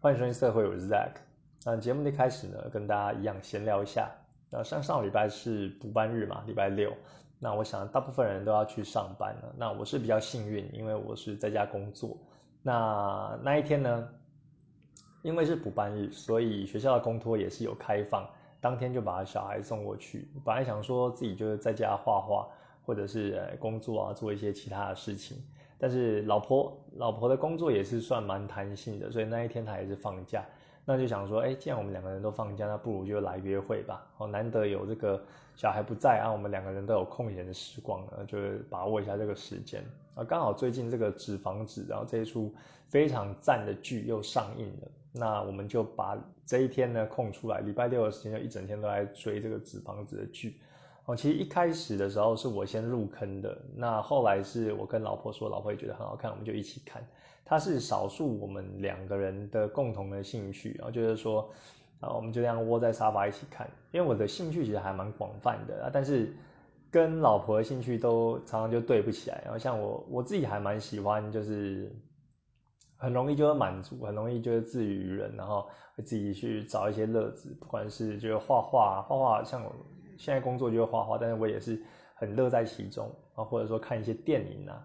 欢迎收听社会，我是 Zack。那节目的开始呢，跟大家一样闲聊一下。那上上礼拜是补班日嘛，礼拜六。那我想大部分人都要去上班了。那我是比较幸运，因为我是在家工作。那那一天呢，因为是补班日，所以学校的公托也是有开放，当天就把小孩送过去。本来想说自己就是在家画画，或者是工作啊，做一些其他的事情。但是老婆老婆的工作也是算蛮弹性的，所以那一天她也是放假，那就想说，哎，既然我们两个人都放假，那不如就来约会吧。哦，难得有这个小孩不在啊，我们两个人都有空闲的时光呢，就是把握一下这个时间啊。刚好最近这个纸房子，然后这一出非常赞的剧又上映了，那我们就把这一天呢空出来，礼拜六的时间就一整天都来追这个纸房子的剧。哦，其实一开始的时候是我先入坑的，那后来是我跟老婆说，老婆也觉得很好看，我们就一起看。它是少数我们两个人的共同的兴趣，然后就是说，啊，我们就这样窝在沙发一起看。因为我的兴趣其实还蛮广泛的，但是跟老婆的兴趣都常常就对不起来。然后像我我自己还蛮喜欢，就是很容易就会满足，很容易就是自娱于人，然后会自己去找一些乐子，不管是就是画画，画画像我。现在工作就是画画，但是我也是很乐在其中啊，或者说看一些电影啊，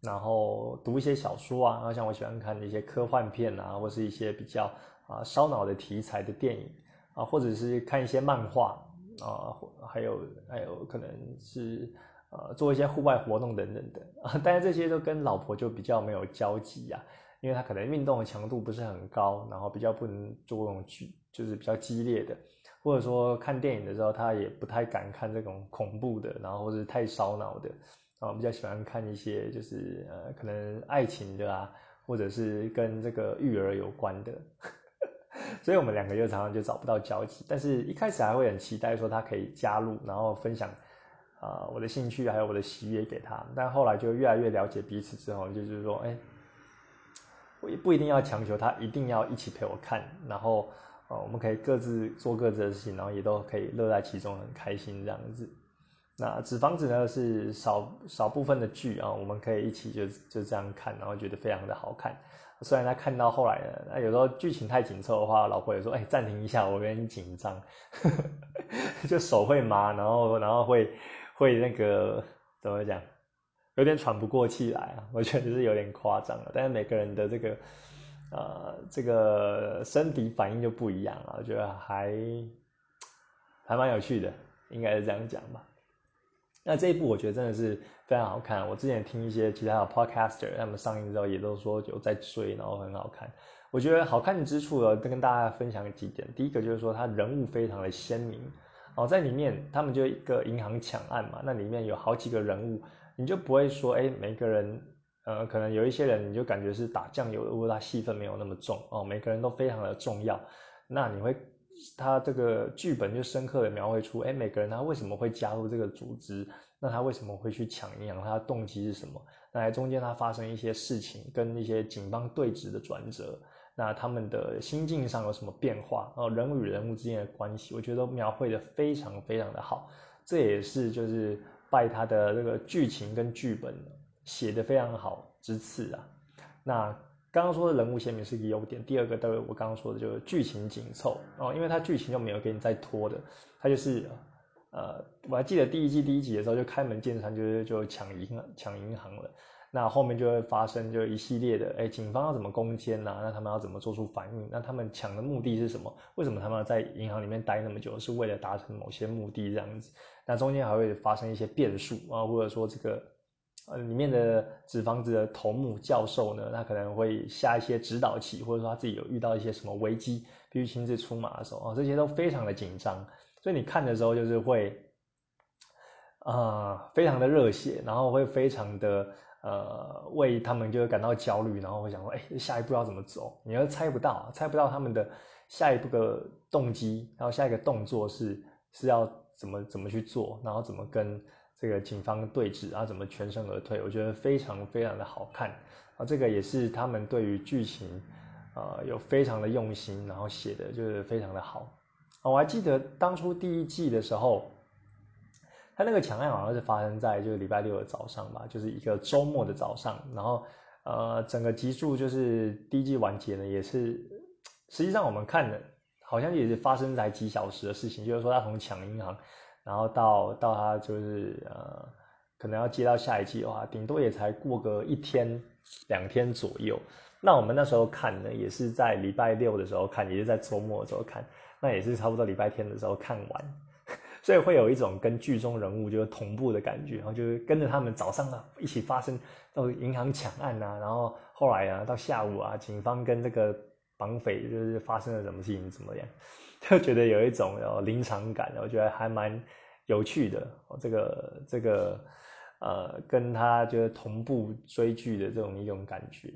然后读一些小说啊，然后像我喜欢看一些科幻片啊，或是一些比较啊烧脑的题材的电影啊，或者是看一些漫画啊，还有还有可能是呃做一些户外活动等等的啊，但是这些都跟老婆就比较没有交集呀，因为她可能运动的强度不是很高，然后比较不能做那种剧，就是比较激烈的。或者说看电影的时候，他也不太敢看这种恐怖的，然后或者太烧脑的，啊，比较喜欢看一些就是呃可能爱情的啊，或者是跟这个育儿有关的，所以我们两个就常常就找不到交集。但是一开始还会很期待说他可以加入，然后分享啊我的兴趣还有我的喜悦给他。但后来就越来越了解彼此之后，就是说，哎，我也不一定要强求他一定要一起陪我看，然后。啊，我们可以各自做各自的事情，然后也都可以乐在其中，很开心这样子。那纸房子呢是少少部分的剧啊，我们可以一起就就这样看，然后觉得非常的好看。虽然他看到后来呢，那有时候剧情太紧凑的话，老婆也说：“哎，暂停一下，我有点紧张，就手会麻，然后然后会会那个怎么讲，有点喘不过气来啊。”我觉得是有点夸张了，但是每个人的这个。呃，这个身体反应就不一样了，我觉得还还蛮有趣的，应该是这样讲吧。那这一部我觉得真的是非常好看，我之前听一些其他的 podcaster 他们上映之后也都说有在追，然后很好看。我觉得好看之处呢，跟大家分享几点。第一个就是说，它人物非常的鲜明，哦，在里面他们就一个银行抢案嘛，那里面有好几个人物，你就不会说，哎，每个人。呃，可能有一些人你就感觉是打酱油的，如果他戏份没有那么重哦，每个人都非常的重要，那你会他这个剧本就深刻的描绘出，哎，每个人他为什么会加入这个组织？那他为什么会去抢银行？他的动机是什么？那中间他发生一些事情，跟一些警方对峙的转折，那他们的心境上有什么变化？哦，人与人物之间的关系，我觉得都描绘的非常非常的好，这也是就是拜他的这个剧情跟剧本。写的非常好之次啊，那刚刚说的人物鲜明是一个优点，第二个都我刚刚说的，就是剧情紧凑哦，因为它剧情就没有给你再拖的，它就是呃，我还记得第一季第一集的时候就开门见山就是就抢银抢银行了，那后面就会发生就一系列的，哎，警方要怎么攻坚呐？那他们要怎么做出反应？那他们抢的目的是什么？为什么他们要在银行里面待那么久？是为了达成某些目的这样子？那中间还会发生一些变数啊，或者说这个。呃，里面的纸房子的头目教授呢，他可能会下一些指导棋，或者说他自己有遇到一些什么危机，必须亲自出马的时候，哦，这些都非常的紧张，所以你看的时候就是会，啊，非常的热血，然后会非常的呃为他们就感到焦虑，然后会想说，哎，下一步要怎么走？你又猜不到，猜不到他们的下一步的动机，然后下一个动作是是要怎么怎么去做，然后怎么跟。这个警方对峙啊，怎么全身而退？我觉得非常非常的好看啊！这个也是他们对于剧情，呃，有非常的用心，然后写的就是非常的好！我还记得当初第一季的时候，他那个抢案好像是发生在就是礼拜六的早上吧，就是一个周末的早上，然后呃，整个集数就是第一季完结呢，也是实际上我们看的，好像也是发生在几小时的事情，就是说他从抢银行，然后到到他就是呃，可能要接到下一季的话，顶多也才过个一天两天左右。那我们那时候看呢，也是在礼拜六的时候看，也是在周末的时候看，那也是差不多礼拜天的时候看完，所以会有一种跟剧中人物就是同步的感觉，然后就是跟着他们早上啊一起发生到银行抢案啊，然后后来啊到下午啊，警方跟这个绑匪就是发生了什么事情怎么样，就觉得有一种呃临场感，我觉得还蛮有趣的，这个这个呃跟他就是同步追剧的这种一种感觉。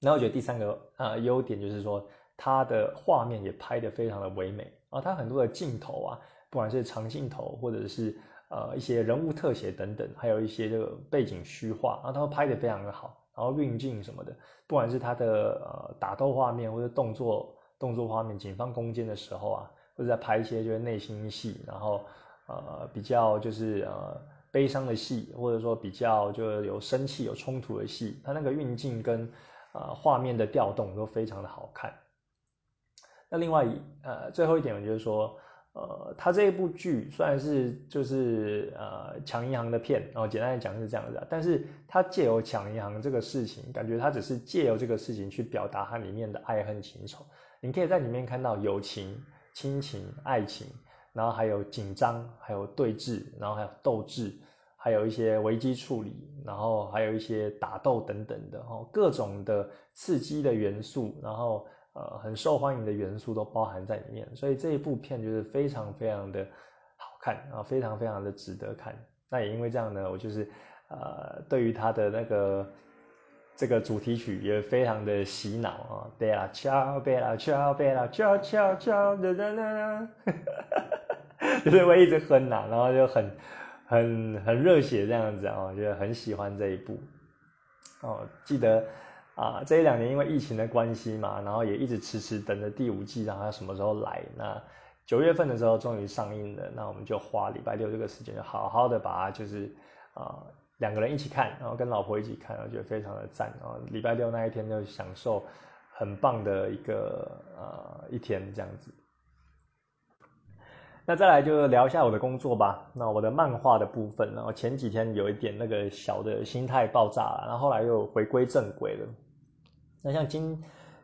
然后我觉得第三个呃优点就是说，它的画面也拍得非常的唯美啊，它很多的镜头啊，不管是长镜头或者是呃一些人物特写等等，还有一些这个背景虚化，然后它拍得非常的好，然后运镜什么的，不管是它的呃打斗画面或者动作动作画面，警方攻坚的时候啊，或者在拍一些就是内心戏，然后呃比较就是呃悲伤的戏，或者说比较就有生气有冲突的戏，它那个运镜跟呃，画面的调动都非常的好看。那另外，呃，最后一点就是说，呃，它这一部剧虽然是就是呃抢银行的片，然后简单来讲是这样子，但是它借由抢银行这个事情，感觉它只是借由这个事情去表达它里面的爱恨情仇。你可以在里面看到友情、亲情、爱情，然后还有紧张，还有对峙，然后还有斗志。还有一些危机处理，然后还有一些打斗等等的哦，各种的刺激的元素，然后呃很受欢迎的元素都包含在里面，所以这一部片就是非常非常的好看啊，非常非常的值得看。那也因为这样呢，我就是呃对于它的那个这个主题曲也非常的洗脑啊，贝拉乔贝拉乔贝拉乔乔乔哒哒哒，就是会一直哼呐，然后就很。很很热血这样子啊，我觉得很喜欢这一部哦。记得啊，这一两年因为疫情的关系嘛，然后也一直迟迟等着第五季，然后什么时候来？那九月份的时候终于上映了，那我们就花礼拜六这个时间，就好好的把它就是啊两个人一起看，然后跟老婆一起看，我觉得非常的赞啊。礼拜六那一天就享受很棒的一个呃一天这样子。那再来就聊一下我的工作吧。那我的漫画的部分，然后前几天有一点那个小的心态爆炸了，然后后来又回归正轨了。那像今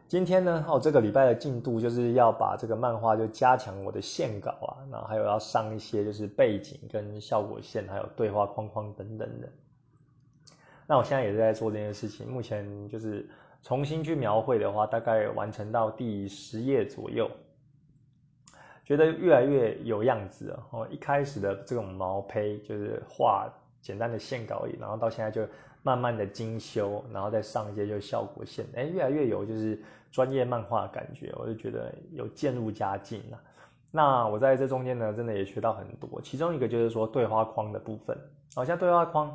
今天呢，哦，这个礼拜的进度就是要把这个漫画就加强我的线稿啊，然后还有要上一些就是背景跟效果线，还有对话框框等等的。那我现在也是在做这件事情，目前就是重新去描绘的话，大概完成到第十页左右。觉得越来越有样子哦！一开始的这种毛坯就是画简单的线稿而已，然后到现在就慢慢的精修，然后再上一些就效果线，哎，越来越有就是专业漫画感觉，我就觉得有渐入佳境了。那我在这中间呢，真的也学到很多，其中一个就是说对话框的部分，好像对话框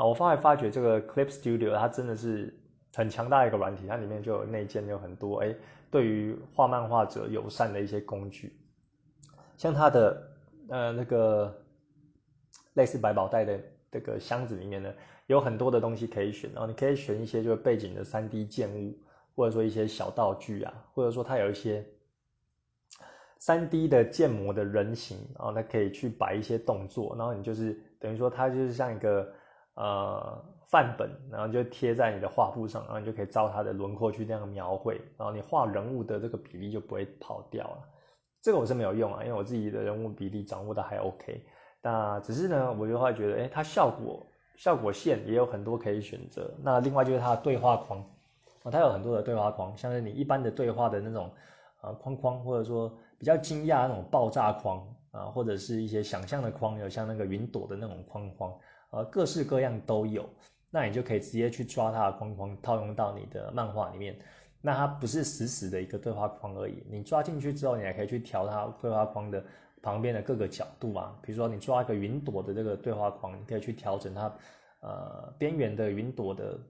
啊，我发发觉这个 Clip Studio 它真的是很强大的一个软体，它里面就有内建有很多哎，对于画漫画者友善的一些工具。像它的呃那个类似百宝袋的这个箱子里面呢，有很多的东西可以选，然后你可以选一些就是背景的三 D 建物，或者说一些小道具啊，或者说它有一些三 D 的建模的人形，然后它可以去摆一些动作，然后你就是等于说它就是像一个呃范本，然后就贴在你的画布上，然后你就可以照它的轮廓去这样描绘，然后你画人物的这个比例就不会跑掉了。这个我是没有用啊，因为我自己的人物比例掌握的还 OK。那只是呢，我就会觉得，哎，它效果效果线也有很多可以选择。那另外就是它的对话框啊，它有很多的对话框，像是你一般的对话的那种呃框框，或者说比较惊讶那种爆炸框啊，或者是一些想象的框，有像那个云朵的那种框框，呃，各式各样都有。那你就可以直接去抓它的框框，套用到你的漫画里面。那它不是死死的一个对话框而已，你抓进去之后，你还可以去调它对话框的旁边的各个角度啊。比如说你抓一个云朵的这个对话框，你可以去调整它，呃，边缘的云朵的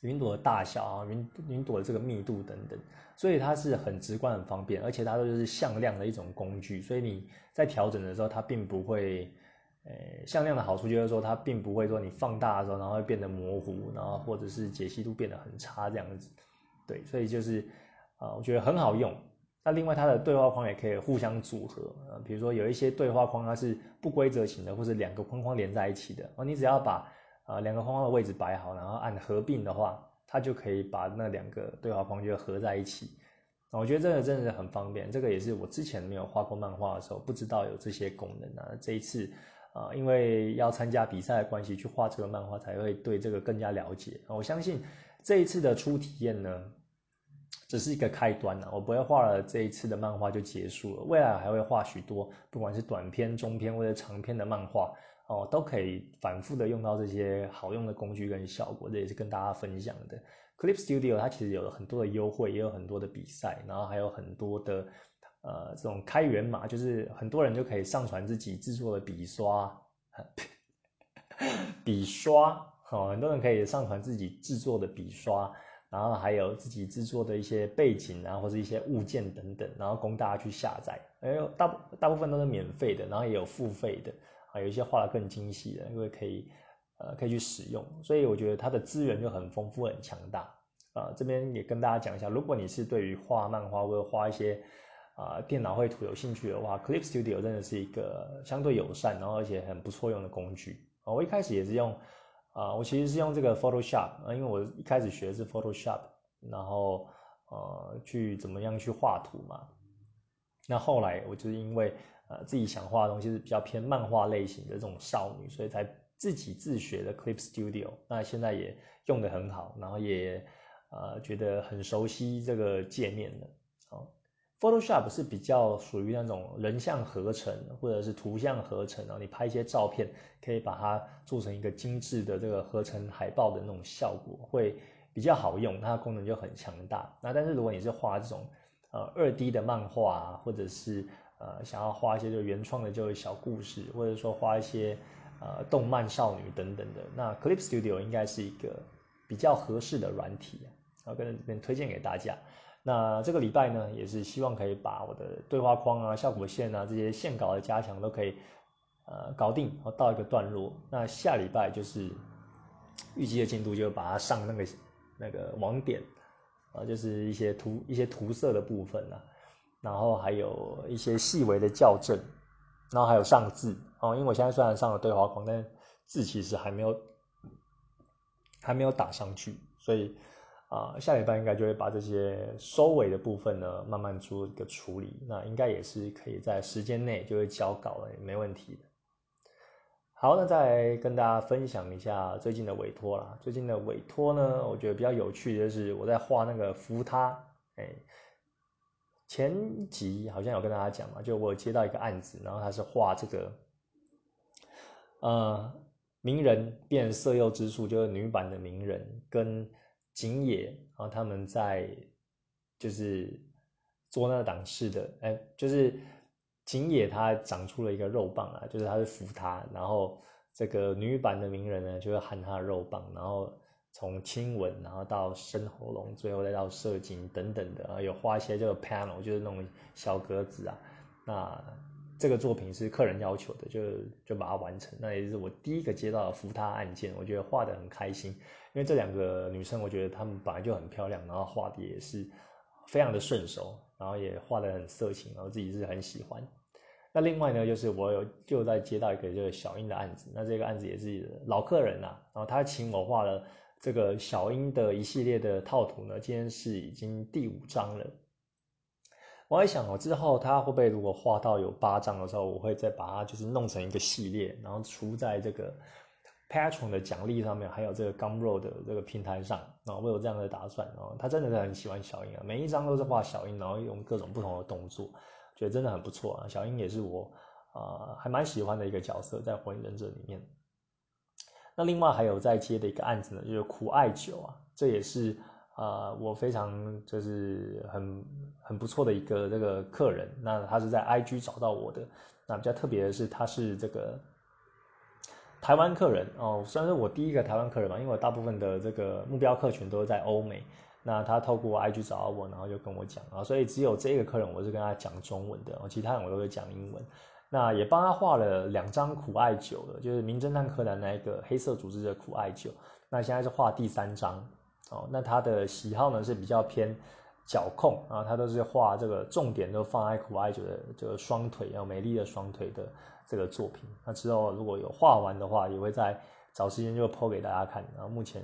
云朵的大小啊，云云朵的这个密度等等。所以它是很直观、很方便，而且它都是向量的一种工具。所以你在调整的时候，它并不会，呃，向量的好处就是说它并不会说你放大的时候，然后会变得模糊，然后或者是解析度变得很差这样子。对，所以就是，啊，我觉得很好用。那另外它的对话框也可以互相组合，呃，比如说有一些对话框它是不规则型的，或者两个框框连在一起的，哦，你只要把啊两个框框的位置摆好，然后按合并的话，它就可以把那两个对话框就合在一起。我觉得这个真的是很方便，这个也是我之前没有画过漫画的时候不知道有这些功能啊。这一次啊，因为要参加比赛的关系去画这个漫画，才会对这个更加了解。我相信这一次的初体验呢。只是一个开端呢，我不会画了这一次的漫画就结束了，未来还会画许多，不管是短篇、中篇或者长篇的漫画哦，都可以反复的用到这些好用的工具跟效果，这也是跟大家分享的。Clip Studio 它其实有很多的优惠，也有很多的比赛，然后还有很多的呃这种开源码，就是很多人就可以上传自己制作的笔刷，笔刷哦，很多人可以上传自己制作的笔刷。然后还有自己制作的一些背景啊，或者一些物件等等，然后供大家去下载。哎，大大部分都是免费的，然后也有付费的啊，有一些画的更精细的，因为可以呃可以去使用。所以我觉得它的资源就很丰富、很强大啊。这边也跟大家讲一下，如果你是对于画漫画或者画一些啊电脑绘图有兴趣的话，Clip Studio 真的是一个相对友善，然后而且很不错用的工具啊。我一开始也是用。啊，我其实是用这个 Photoshop 啊，因为我一开始学的是 Photoshop，然后呃去怎么样去画图嘛。那后来我就是因为呃自己想画的东西是比较偏漫画类型的这种少女，所以才自己自学的 Clip Studio。那现在也用的很好，然后也呃觉得很熟悉这个界面了。Photoshop 是比较属于那种人像合成或者是图像合成然后，你拍一些照片，可以把它做成一个精致的这个合成海报的那种效果，会比较好用，它功能就很强大。那但是如果你是画这种呃二 D 的漫画啊，或者是呃想要画一些就原创的就小故事，或者说画一些呃动漫少女等等的，那 Clip Studio 应该是一个比较合适的软体，然后跟这边推荐给大家。那这个礼拜呢，也是希望可以把我的对话框啊、效果线啊这些线稿的加强都可以呃搞定，然后到一个段落。那下礼拜就是预计的进度，就把它上那个那个网点啊，就是一些涂一些涂色的部分啊，然后还有一些细微的校正，然后还有上字哦。因为我现在虽然上了对话框，但字其实还没有还没有打上去，所以。啊，下礼拜应该就会把这些收尾的部分呢，慢慢做一个处理。那应该也是可以在时间内就会交稿了，也没问题的。好，那再跟大家分享一下最近的委托啦。最近的委托呢，我觉得比较有趣的就是我在画那个扶他。哎，前集好像有跟大家讲嘛，就我接到一个案子，然后他是画这个，呃，名人变色诱之术，就是女版的名人跟。景野，然后他们在就是做那个档事的，哎，就是景野他长出了一个肉棒啊，就是他是扶他，然后这个女版的名人呢就会喊他的肉棒，然后从亲吻，然后到伸喉咙，最后再到射精等等的啊，有画一些这个 panel，就是那种小格子啊，那这个作品是客人要求的，就就把它完成，那也是我第一个接到的扶他案件，我觉得画的很开心。因为这两个女生，我觉得她们本来就很漂亮，然后画的也是非常的顺手，然后也画的很色情，然后自己是很喜欢。那另外呢，就是我有就在接到一个就是小英的案子，那这个案子也是老客人呐，然后他请我画了这个小英的一系列的套图呢，今天是已经第五张了。我在想哦，之后他会不会如果画到有八张的时候，我会再把它就是弄成一个系列，然后出在这个。Patron 的奖励上面，还有这个 Gumroad 的这个平台上啊，我有这样的打算哦。他真的是很喜欢小樱啊，每一张都是画小樱，然后用各种不同的动作，觉得真的很不错啊。小樱也是我啊还蛮喜欢的一个角色，在火影忍者里面。那另外还有在接的一个案子呢，就是苦艾酒啊，这也是啊我非常就是很很不错的一个这个客人。那他是在 IG 找到我的，那比较特别的是他是这个。台湾客人哦，算是我第一个台湾客人吧，因为我大部分的这个目标客群都是在欧美。那他透过 IG 找到我，然后就跟我讲啊，所以只有这个客人我是跟他讲中文的，其他人我都是讲英文。那也帮他画了两张苦艾酒了，就是名侦探柯南那一个黑色组织的苦艾酒。那现在是画第三张哦。那他的喜好呢是比较偏脚控啊，他都是画这个重点都放在苦艾酒的这个双腿，然后美丽的双腿的这个作品。那之后如果有画完的话，也会在找时间就剖给大家看。然后目前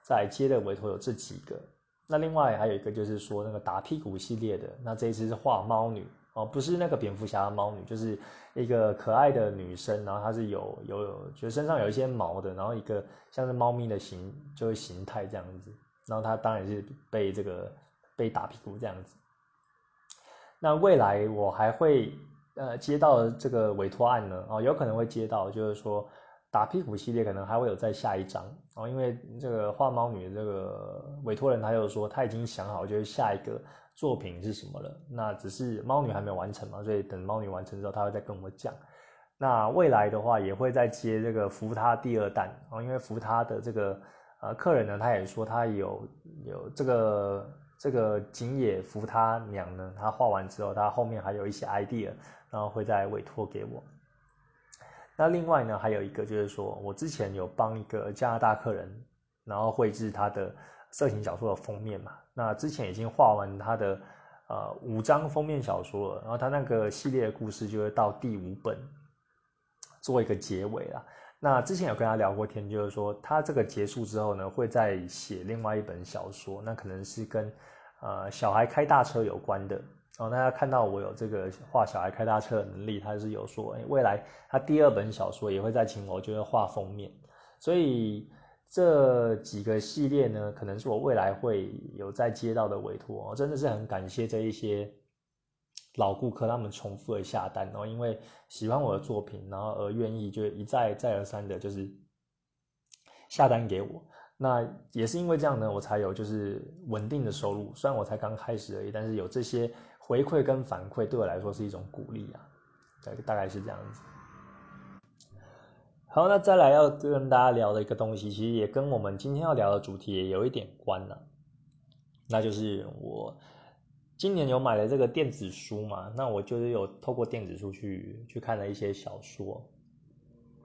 在接的委托有这几个。那另外还有一个就是说那个打屁股系列的，那这一次是画猫女哦，不是那个蝙蝠侠的猫女，就是一个可爱的女生，然后她是有有有，就身上有一些毛的，然后一个像是猫咪的形，就是形态这样子。然后他当然是被这个被打屁股这样子。那未来我还会呃接到这个委托案呢，哦，有可能会接到，就是说。打屁股系列可能还会有再下一章哦，因为这个画猫女的这个委托人他又说他已经想好就是下一个作品是什么了，那只是猫女还没有完成嘛，所以等猫女完成之后他会再跟我讲。那未来的话也会再接这个扶他第二弹哦，因为扶他的这个呃客人呢，他也说他有有这个这个景野扶他娘呢，他画完之后他后面还有一些 idea，然后会再委托给我。那另外呢，还有一个就是说，我之前有帮一个加拿大客人，然后绘制他的色情小说的封面嘛。那之前已经画完他的呃五张封面小说了，然后他那个系列的故事就会到第五本做一个结尾了。那之前有跟他聊过天，就是说他这个结束之后呢，会再写另外一本小说，那可能是跟呃小孩开大车有关的。哦，那他看到我有这个画小孩开大车的能力，他是有说，哎，未来他第二本小说也会再请我，就是画封面。所以这几个系列呢，可能是我未来会有在接到的委托。真的是很感谢这一些老顾客，他们重复的下单，然后因为喜欢我的作品，然后而愿意就一再再而三的，就是下单给我。那也是因为这样呢，我才有就是稳定的收入。虽然我才刚开始而已，但是有这些。回馈跟反馈对我来说是一种鼓励啊，大大概是这样子。好，那再来要跟大家聊的一个东西，其实也跟我们今天要聊的主题也有一点关了，那就是我今年有买了这个电子书嘛，那我就是有透过电子书去去看了一些小说。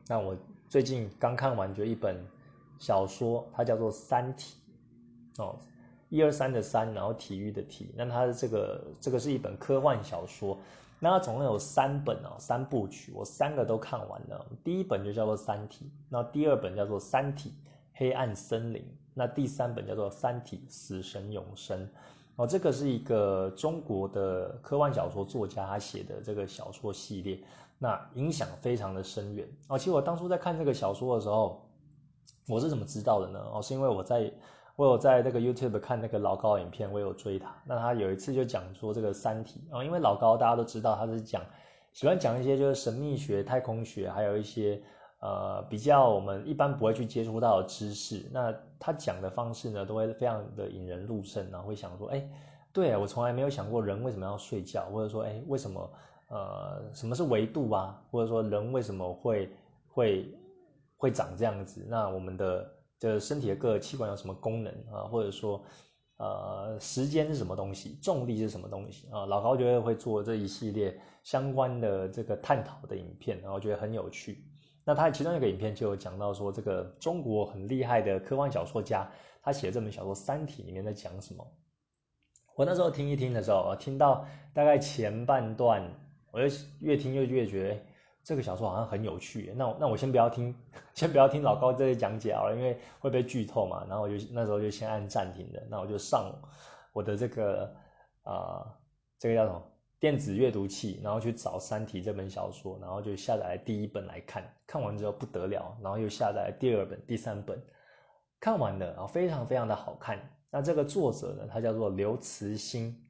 那我最近刚看完就一本小说，它叫做《三体》哦。一二三的三，然后体育的体，那它的这个这个是一本科幻小说，那它总共有三本哦，三部曲，我三个都看完了。第一本就叫做《三体》，那第二本叫做《三体：黑暗森林》，那第三本叫做《三体：死神永生》。哦，这个是一个中国的科幻小说作家写的这个小说系列，那影响非常的深远。哦，其实我当初在看这个小说的时候，我是怎么知道的呢？哦，是因为我在。我有在那个 YouTube 看那个老高影片，我有追他。那他有一次就讲说这个《三体》啊，因为老高大家都知道他是讲喜欢讲一些就是神秘学、太空学，还有一些呃比较我们一般不会去接触到的知识。那他讲的方式呢，都会非常的引人入胜，然后会想说，哎，对我从来没有想过人为什么要睡觉，或者说，哎，为什么呃什么是维度啊，或者说人为什么会会会长这样子？那我们的。的身体的各个器官有什么功能啊？或者说，呃，时间是什么东西？重力是什么东西啊？老高觉得会做这一系列相关的这个探讨的影片，然后觉得很有趣。那他其中一个影片就有讲到说，这个中国很厉害的科幻小说家，他写的这本小说《三体》里面在讲什么？我那时候听一听的时候，听到大概前半段，我就越听就越觉得。这个小说好像很有趣，那那我先不要听，先不要听老高这些讲解好了，因为会被剧透嘛。然后我就那时候就先按暂停的，那我就上我的这个啊，这个叫什么电子阅读器，然后去找《三体》这本小说，然后就下载第一本来看，看完之后不得了，然后又下载第二本、第三本，看完了啊，非常非常的好看。那这个作者呢，他叫做刘慈欣。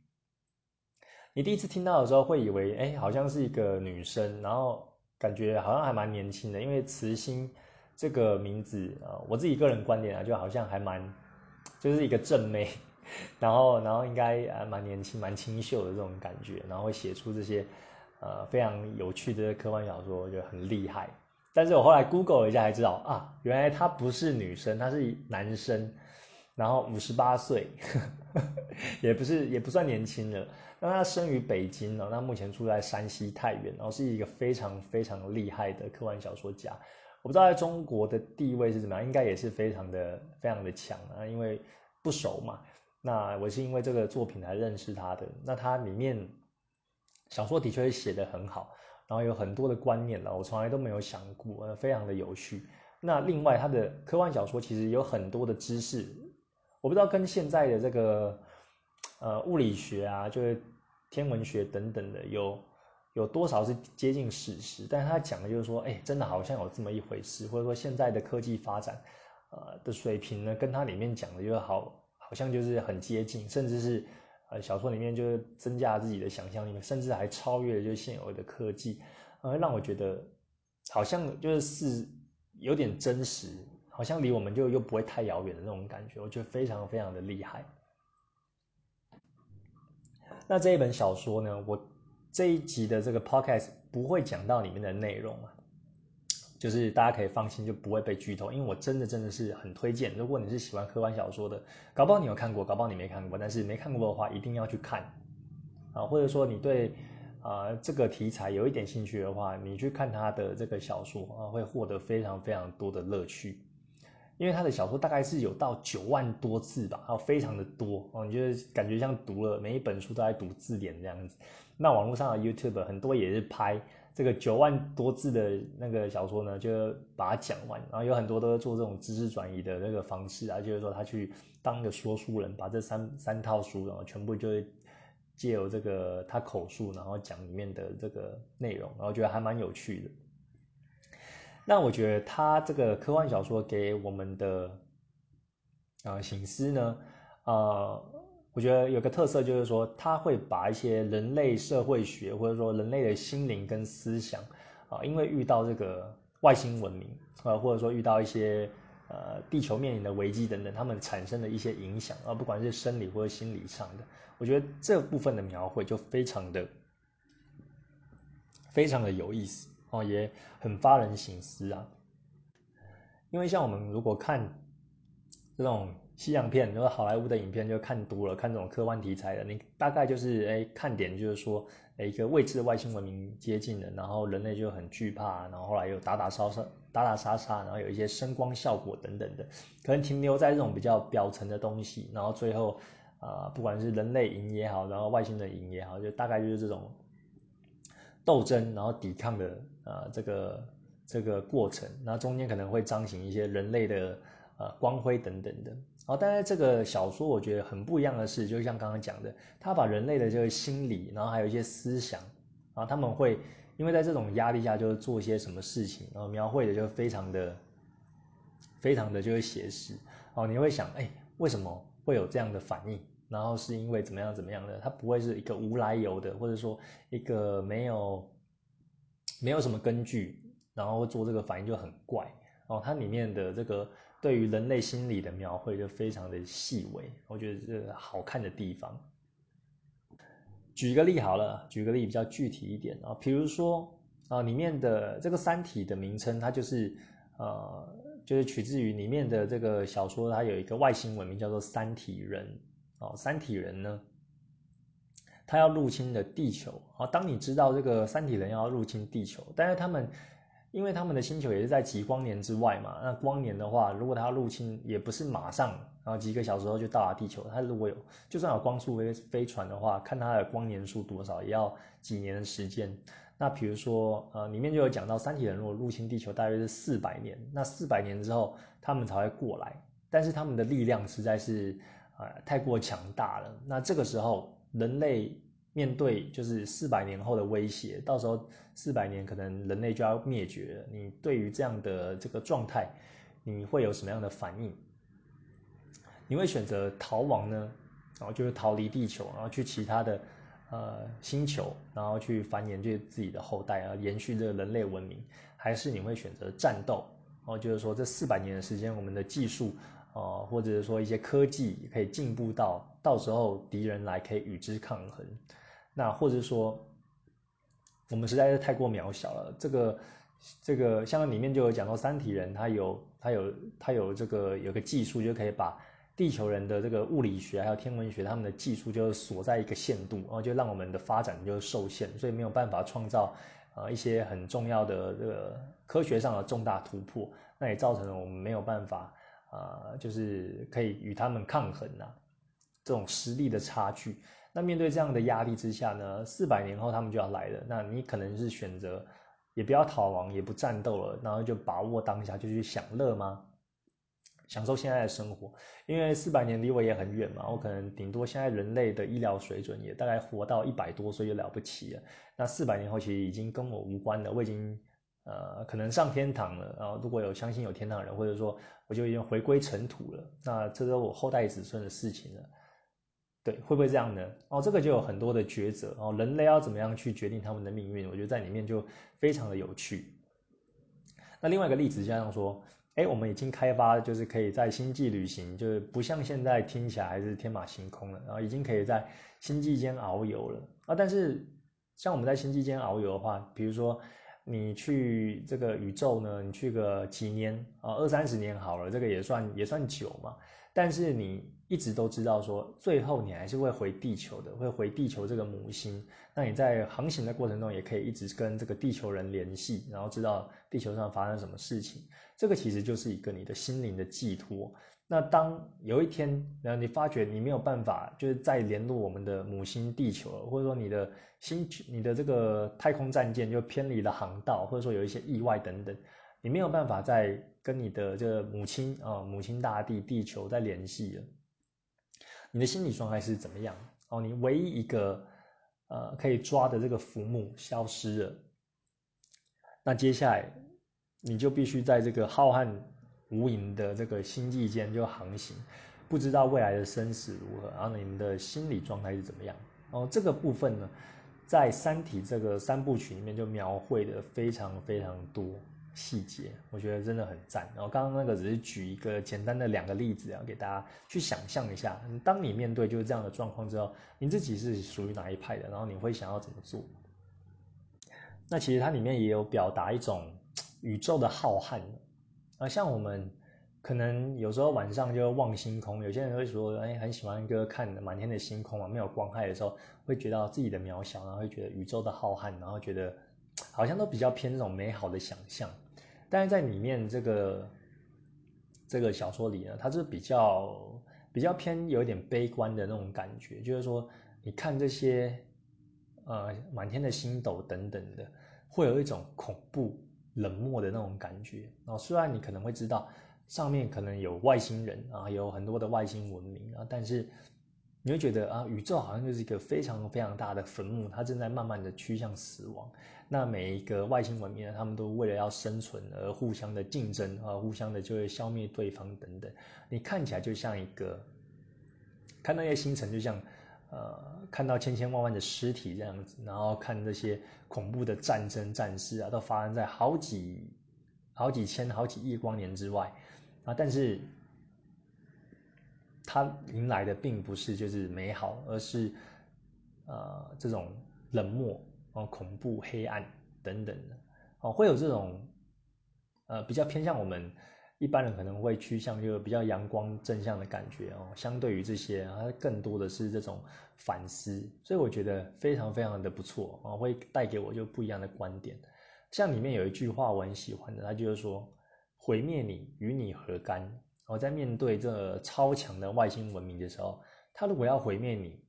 你第一次听到的时候会以为，哎，好像是一个女生，然后。感觉好像还蛮年轻的，因为慈心这个名字啊，我自己个人观点啊，就好像还蛮就是一个正妹，然后然后应该还蛮年轻、蛮清秀的这种感觉，然后会写出这些呃非常有趣的科幻小说，我觉得很厉害。但是我后来 Google 了一下才知道啊，原来他不是女生，他是男生，然后五十八岁，也不是也不算年轻了。那他生于北京呢，那目前住在山西太原，然后是一个非常非常厉害的科幻小说家。我不知道在中国的地位是怎么样，应该也是非常的非常的强啊，因为不熟嘛。那我是因为这个作品才认识他的。那他里面小说的确写得很好，然后有很多的观念了，我从来都没有想过，非常的有趣。那另外他的科幻小说其实有很多的知识，我不知道跟现在的这个呃物理学啊，就是天文学等等的有。有多少是接近史实？但是他讲的就是说，哎，真的好像有这么一回事，或者说现在的科技发展，呃的水平呢，跟他里面讲的就好，好像就是很接近，甚至是呃小说里面就是增加自己的想象力，甚至还超越了就现有的科技，呃，让我觉得好像就是是有点真实，好像离我们就又不会太遥远的那种感觉，我觉得非常非常的厉害。那这一本小说呢，我。这一集的这个 podcast 不会讲到里面的内容啊，就是大家可以放心，就不会被剧透。因为我真的真的是很推荐，如果你是喜欢科幻小说的，搞不好你有看过，搞不好你没看过，但是没看过的话，一定要去看啊。或者说你对啊这个题材有一点兴趣的话，你去看他的这个小说啊，会获得非常非常多的乐趣。因为他的小说大概是有到九万多字吧，还有非常的多哦，你就感觉像读了每一本书都在读字典这样子。那网络上的 YouTube 很多也是拍这个九万多字的那个小说呢，就把它讲完。然后有很多都是做这种知识转移的那个方式啊，就是说他去当一个说书人，把这三三套书然后全部就是借由这个他口述，然后讲里面的这个内容，然后觉得还蛮有趣的。那我觉得他这个科幻小说给我们的啊醒思呢，呃。我觉得有个特色就是说，他会把一些人类社会学或者说人类的心灵跟思想啊，因为遇到这个外星文明啊，或者说遇到一些呃地球面临的危机等等，他们产生的一些影响啊，不管是生理或者心理上的，我觉得这部分的描绘就非常的非常的有意思哦，也很发人省思啊。因为像我们如果看这种。西洋片，就是好莱坞的影片，就看多了，看这种科幻题材的，你大概就是哎，看点就是说，哎，一个未知的外星文明接近了，然后人类就很惧怕，然后后来又打打杀杀，打打杀杀，然后有一些声光效果等等的，可能停留在这种比较表层的东西，然后最后啊，不管是人类赢也好，然后外星人赢也好，就大概就是这种斗争，然后抵抗的啊这个这个过程，那中间可能会彰显一些人类的呃光辉等等的。哦，但是这个小说我觉得很不一样的是，就像刚刚讲的，他把人类的这个心理，然后还有一些思想，啊，他们会因为在这种压力下，就是做一些什么事情，然后描绘的就非常的、非常的就是写实。哦，你会想，哎，为什么会有这样的反应？然后是因为怎么样怎么样的？它不会是一个无来由的，或者说一个没有没有什么根据，然后做这个反应就很怪。哦，它里面的这个。对于人类心理的描绘就非常的细微，我觉得这好看的地方。举个例好了，举个例比较具体一点啊，比如说啊，里面的这个《三体》的名称，它就是呃，就是取自于里面的这个小说，它有一个外星文明叫做三体人哦，三体人呢，他要入侵的地球啊。当你知道这个三体人要入侵地球，但是他们。因为他们的星球也是在几光年之外嘛，那光年的话，如果它入侵，也不是马上，然后几个小时后就到达地球。它如果有，就算有光速飞飞船的话，看它的光年数多少，也要几年的时间。那比如说，呃，里面就有讲到，三体人如果入侵地球，大约是四百年。那四百年之后，他们才会过来，但是他们的力量实在是，呃，太过强大了。那这个时候，人类。面对就是四百年后的威胁，到时候四百年可能人类就要灭绝了。你对于这样的这个状态，你会有什么样的反应？你会选择逃亡呢？然后就是逃离地球，然后去其他的呃星球，然后去繁衍这自己的后代啊，延续这个人类文明，还是你会选择战斗？然后，就是说这四百年的时间，我们的技术哦，或者是说一些科技可以进步到，到时候敌人来可以与之抗衡。那或者说，我们实在是太过渺小了。这个这个，像里面就有讲到，三体人他有他有他有这个有个技术，就可以把地球人的这个物理学还有天文学他们的技术，就锁在一个限度，然后就让我们的发展就受限，所以没有办法创造呃一些很重要的这个科学上的重大突破。那也造成了我们没有办法啊，就是可以与他们抗衡呐。这种实力的差距。那面对这样的压力之下呢，四百年后他们就要来了，那你可能是选择也不要逃亡，也不战斗了，然后就把握当下，就去享乐吗？享受现在的生活，因为四百年离我也很远嘛，我可能顶多现在人类的医疗水准也大概活到一百多岁就了不起了。那四百年后其实已经跟我无关了，我已经呃可能上天堂了。然后如果有相信有天堂人，或者说我就已经回归尘土了，那这是我后代子孙的事情了。对，会不会这样呢？哦，这个就有很多的抉择哦，人类要怎么样去决定他们的命运？我觉得在里面就非常的有趣。那另外一个例子，就像说。哎，我们已经开发，就是可以在星际旅行，就是不像现在听起来还是天马行空了，然后已经可以在星际间遨游了啊。但是像我们在星际间遨游的话，比如说你去这个宇宙呢，你去个几年啊，二三十年好了，这个也算也算久嘛。但是你一直都知道说，最后你还是会回地球的，会回地球这个母星。那你在航行的过程中，也可以一直跟这个地球人联系，然后知道地球上发生什么事情。这个其实就是一个你的心灵的寄托。那当有一天，然后你发觉你没有办法，就是再联络我们的母星地球，或者说你的星、你的这个太空战舰就偏离了航道，或者说有一些意外等等。你没有办法再跟你的这个母亲啊，母亲大地地球再联系了。你的心理状态是怎么样？哦，你唯一一个呃可以抓的这个浮木消失了，那接下来你就必须在这个浩瀚无垠的这个星际间就航行，不知道未来的生死如何，然后你们的心理状态是怎么样？哦，这个部分呢，在《三体》这个三部曲里面就描绘的非常非常多。细节我觉得真的很赞。然后刚刚那个只是举一个简单的两个例子，然后给大家去想象一下，当你面对就是这样的状况之后，你自己是属于哪一派的？然后你会想要怎么做？那其实它里面也有表达一种宇宙的浩瀚啊，像我们可能有时候晚上就望星空，有些人会说，哎，很喜欢一个看满天的星空啊，没有光害的时候，会觉得自己的渺小，然后会觉得宇宙的浩瀚，然后觉得。好像都比较偏这种美好的想象，但是在里面这个这个小说里呢，它是比较比较偏有一点悲观的那种感觉，就是说你看这些呃满天的星斗等等的，会有一种恐怖冷漠的那种感觉。然后虽然你可能会知道上面可能有外星人啊，有很多的外星文明啊，但是。你会觉得啊，宇宙好像就是一个非常非常大的坟墓，它正在慢慢的趋向死亡。那每一个外星文明呢，他们都为了要生存而互相的竞争啊，互相的就会消灭对方等等。你看起来就像一个，看那些星辰，就像呃，看到千千万万的尸体这样子，然后看那些恐怖的战争战事啊，都发生在好几好几千好几亿光年之外啊，但是。他迎来的并不是就是美好，而是，呃，这种冷漠、哦恐怖、黑暗等等的，哦，会有这种，呃，比较偏向我们一般人可能会趋向就比较阳光正向的感觉哦。相对于这些，它更多的是这种反思，所以我觉得非常非常的不错啊，会带给我就不一样的观点。像里面有一句话我很喜欢的，他就是说：“毁灭你，与你何干？”我在面对这超强的外星文明的时候，他如果要毁灭你，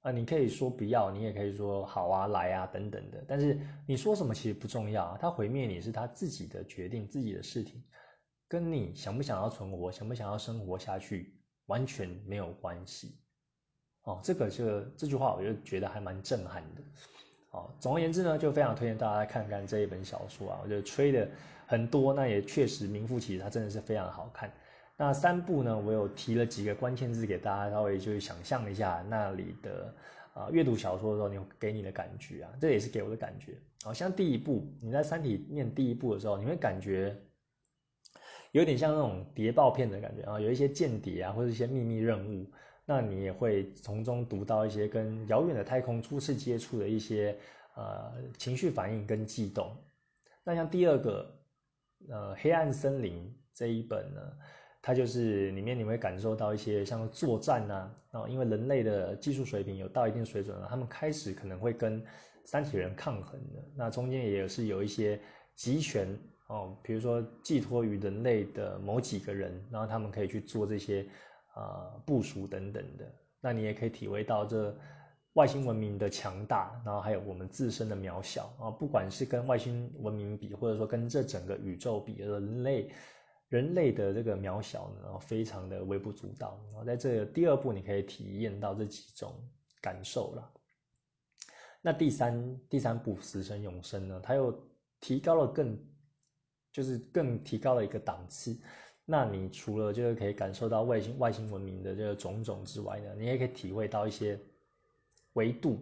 啊，你可以说不要，你也可以说好啊，来啊，等等的。但是你说什么其实不重要，他毁灭你是他自己的决定，自己的事情，跟你想不想要存活，想不想要生活下去完全没有关系。哦，这个就这句话，我就觉得还蛮震撼的。哦，总而言之呢，就非常推荐大家看看这一本小说啊，我觉得吹的很多，那也确实名副其实，它真的是非常好看。那三部呢？我有提了几个关键字给大家，稍微就是想象一下那里的啊，阅读小说的时候，你给你的感觉啊，这也是给我的感觉。好像第一部你在《三体》念第一部的时候，你会感觉有点像那种谍报片的感觉啊，有一些间谍啊，或者一些秘密任务，那你也会从中读到一些跟遥远的太空初次接触的一些呃情绪反应跟悸动。那像第二个呃《黑暗森林》这一本呢？它就是里面你会感受到一些像作战呐，啊，因为人类的技术水平有到一定水准了，他们开始可能会跟三体人抗衡的。那中间也是有一些集权哦，比如说寄托于人类的某几个人，然后他们可以去做这些啊部署等等的。那你也可以体会到这外星文明的强大，然后还有我们自身的渺小啊。不管是跟外星文明比，或者说跟这整个宇宙比，人类人类的这个渺小呢，非常的微不足道。然后在这第二步，你可以体验到这几种感受了。那第三第三步死神永生呢，它又提高了更，就是更提高了一个档次。那你除了就是可以感受到外星外星文明的这个种种之外呢，你也可以体会到一些维度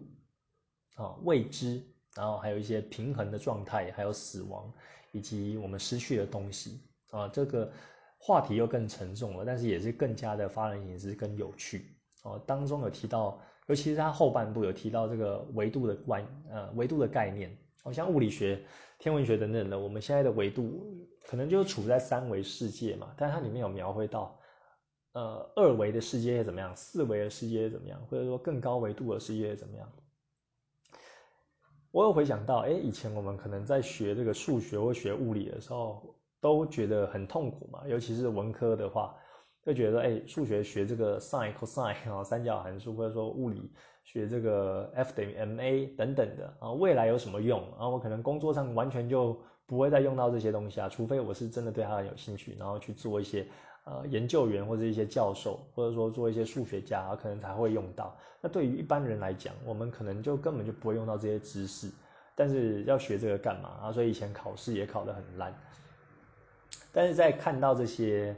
啊未知，然后还有一些平衡的状态，还有死亡以及我们失去的东西啊。这个话题又更沉重了，但是也是更加的发人深思跟有趣哦。当中有提到，尤其是它后半部有提到这个维度的观呃维度的概念，好像物理学。天文学等等的，我们现在的维度可能就处在三维世界嘛，但它里面有描绘到，呃，二维的世界怎么样，四维的世界怎么样，或者说更高维度的世界怎么样？我有回想到，哎，以前我们可能在学这个数学或学物理的时候，都觉得很痛苦嘛，尤其是文科的话，就觉得，哎，数学学这个 sin、cosine 啊，三角函数，或者说物理。学这个 F 等于 ma 等等的啊，未来有什么用啊？我可能工作上完全就不会再用到这些东西啊，除非我是真的对它很有兴趣，然后去做一些呃研究员或者一些教授，或者说做一些数学家，可能才会用到。那对于一般人来讲，我们可能就根本就不会用到这些知识。但是要学这个干嘛啊？所以以前考试也考得很烂。但是在看到这些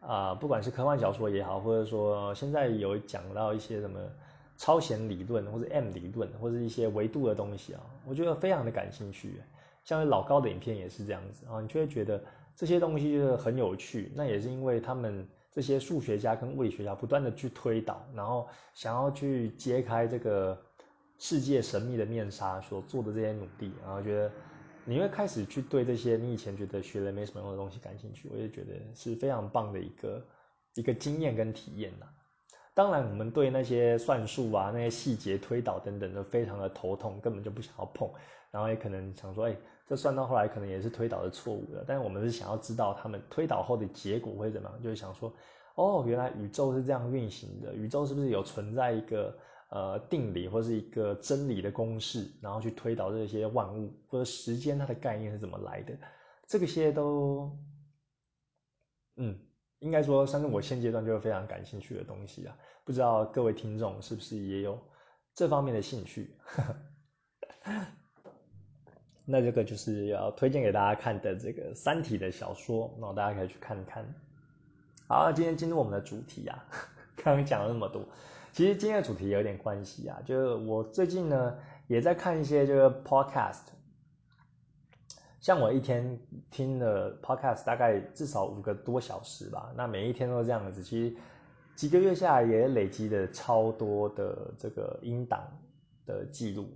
啊，不管是科幻小说也好，或者说现在有讲到一些什么。超弦理论或者 M 理论或者一些维度的东西啊，我觉得非常的感兴趣。像老高的影片也是这样子啊，你就会觉得这些东西就是很有趣。那也是因为他们这些数学家跟物理学家不断的去推导，然后想要去揭开这个世界神秘的面纱所做的这些努力，然后觉得你会开始去对这些你以前觉得学了没什么用的东西感兴趣。我也觉得是非常棒的一个一个经验跟体验呐。当然，我们对那些算术啊、那些细节推导等等都非常的头痛，根本就不想要碰。然后也可能想说，哎，这算到后来可能也是推导的错误的。但是我们是想要知道他们推导后的结果会怎么样，就是想说，哦，原来宇宙是这样运行的，宇宙是不是有存在一个呃定理或是一个真理的公式，然后去推导这些万物或者时间它的概念是怎么来的？这个些都，嗯。应该说，算是我现阶段就非常感兴趣的东西啊。不知道各位听众是不是也有这方面的兴趣？那这个就是要推荐给大家看的这个《三体》的小说，那大家可以去看看。好，今天进入我们的主题啊，刚刚讲了那么多，其实今天的主题有点关系啊，就是我最近呢也在看一些这个 podcast。像我一天听的 podcast 大概至少五个多小时吧，那每一天都这样子，其实几个月下来也累积的超多的这个音档的记录。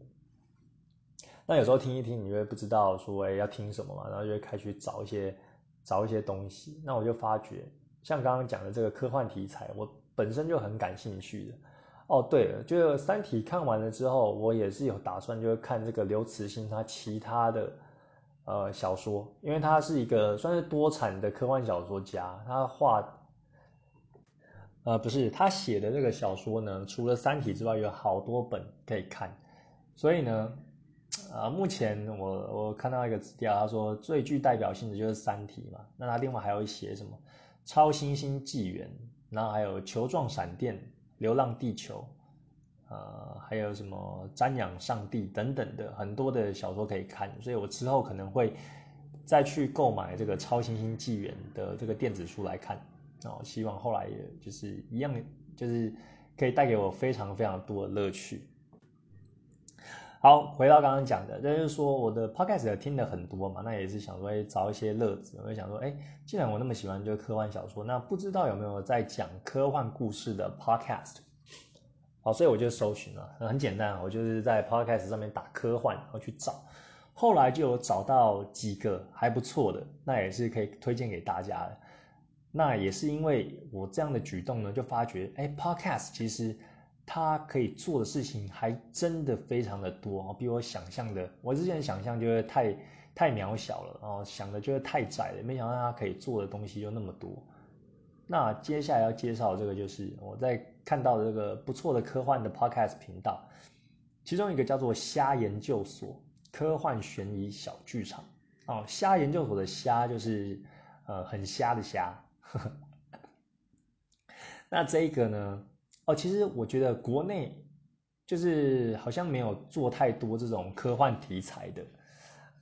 那有时候听一听，你会不知道说要听什么嘛，然后就会开始找一些找一些东西。那我就发觉，像刚刚讲的这个科幻题材，我本身就很感兴趣的。哦，对了，就《三体》看完了之后，我也是有打算，就是看这个刘慈欣他其他的。呃，小说，因为他是一个算是多产的科幻小说家，他画，呃，不是他写的这个小说呢，除了《三体》之外，有好多本可以看，所以呢，啊，目前我我看到一个资料，他说最具代表性的就是《三体》嘛，那他另外还有写什么《超新星纪元》，然后还有《球状闪电》《流浪地球》。呃，还有什么瞻仰上帝等等的很多的小说可以看，所以我之后可能会再去购买这个《超新星纪元》的这个电子书来看，哦，希望后来也就是一样，就是可以带给我非常非常多的乐趣。好，回到刚刚讲的，就是说我的 podcast 听的很多嘛，那也是想说找一些乐子，我就想说，哎，既然我那么喜欢就科幻小说，那不知道有没有在讲科幻故事的 podcast？好，所以我就搜寻了，很简单，我就是在 Podcast 上面打科幻，然后去找，后来就有找到几个还不错的，那也是可以推荐给大家的。那也是因为我这样的举动呢，就发觉，哎，Podcast 其实他可以做的事情还真的非常的多，比我想象的，我之前想象就是太太渺小了，哦想的就是太窄了，没想到他可以做的东西就那么多。那接下来要介绍这个就是我在。看到的这个不错的科幻的 podcast 频道，其中一个叫做“虾研究所”科幻悬疑小剧场哦，“虾研究所”的“虾”就是呃很虾的“虾”。那这一个呢？哦，其实我觉得国内就是好像没有做太多这种科幻题材的，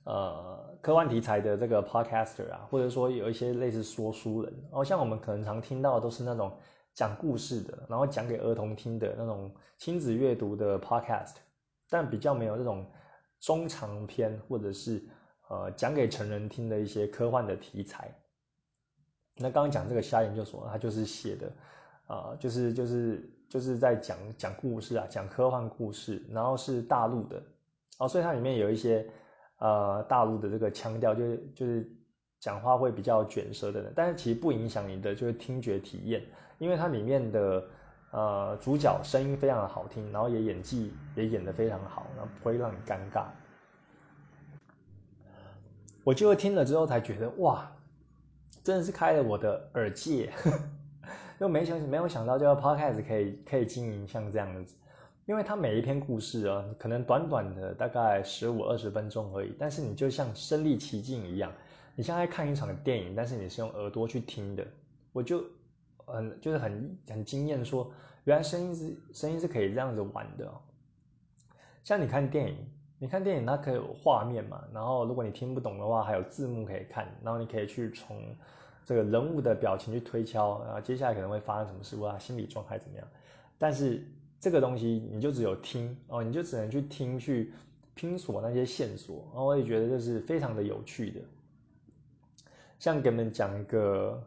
呃，科幻题材的这个 podcaster 啊，或者说有一些类似说书人，哦，像我们可能常听到的都是那种讲故事的，然后讲给儿童听的那种亲子阅读的 podcast，但比较没有这种中长篇或者是呃讲给成人听的一些科幻的题材。那刚刚讲这个瞎研究所，它就是写的。啊，就是就是就是在讲讲故事啊，讲科幻故事，然后是大陆的，哦，所以它里面有一些呃大陆的这个腔调，就是就是讲话会比较卷舌的人，但是其实不影响你的就是听觉体验，因为它里面的呃主角声音非常的好听，然后也演技也演得非常好，然后不会让你尴尬。我就听了之后才觉得哇，真的是开了我的耳界。就没想没有想到，这个 podcast 可以可以经营像这样子，因为它每一篇故事啊，可能短短的大概十五二十分钟而已，但是你就像身临其境一样，你像在看一场电影，但是你是用耳朵去听的，我就很就是很很惊艳，说原来声音是声音是可以这样子玩的。像你看电影，你看电影它可以有画面嘛，然后如果你听不懂的话，还有字幕可以看，然后你可以去从。这个人物的表情去推敲，然后接下来可能会发生什么事，啊，心理状态怎么样？但是这个东西你就只有听哦，你就只能去听去拼锁那些线索，然后我也觉得这是非常的有趣的。像给你们讲一个